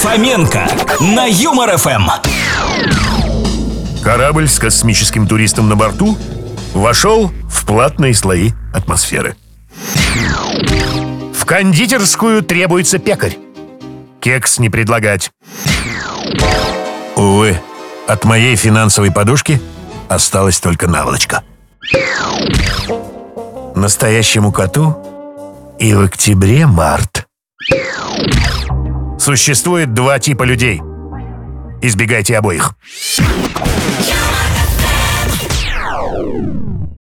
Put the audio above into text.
Фоменко на Юмор ФМ. Корабль с космическим туристом на борту вошел в платные слои атмосферы. В кондитерскую требуется пекарь. Кекс не предлагать. Увы, от моей финансовой подушки осталась только наволочка. Настоящему коту и в октябре март. Существует два типа людей. Избегайте обоих.